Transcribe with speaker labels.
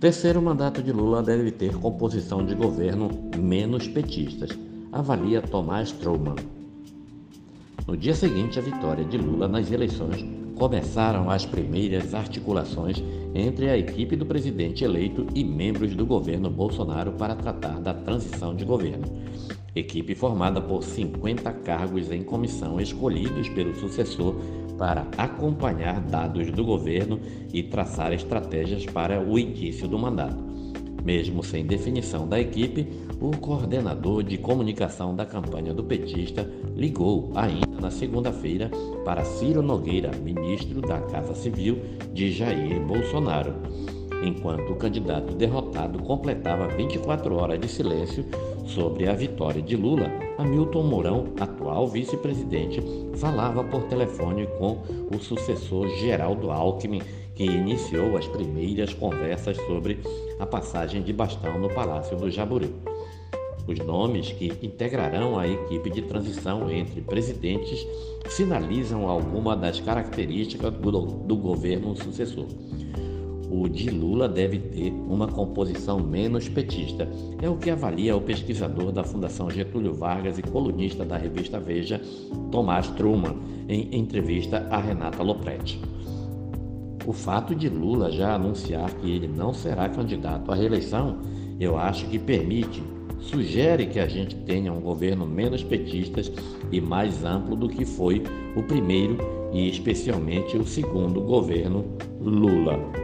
Speaker 1: Terceiro mandato de Lula deve ter composição de governo menos petistas, avalia Tomás Trouman. No dia seguinte à vitória de Lula nas eleições, começaram as primeiras articulações entre a equipe do presidente eleito e membros do governo Bolsonaro para tratar da transição de governo. Equipe formada por 50 cargos em comissão escolhidos pelo sucessor para acompanhar dados do governo e traçar estratégias para o início do mandato. Mesmo sem definição da equipe, o coordenador de comunicação da campanha do petista ligou ainda na segunda-feira para Ciro Nogueira, ministro da Casa Civil de Jair Bolsonaro. Enquanto o candidato derrotado completava 24 horas de silêncio sobre a vitória de Lula, Hamilton Mourão, atual vice-presidente, falava por telefone com o sucessor Geraldo Alckmin que iniciou as primeiras conversas sobre a passagem de bastão no Palácio do Jaburu. Os nomes que integrarão a equipe de transição entre presidentes sinalizam alguma das características do, do governo sucessor. O de Lula deve ter uma composição menos petista, é o que avalia o pesquisador da Fundação Getúlio Vargas e colunista da revista Veja, Tomás Truman, em entrevista a Renata Lopretti. O fato de Lula já anunciar que ele não será candidato à reeleição, eu acho que permite, sugere que a gente tenha um governo menos petista e mais amplo do que foi o primeiro e especialmente o segundo governo Lula.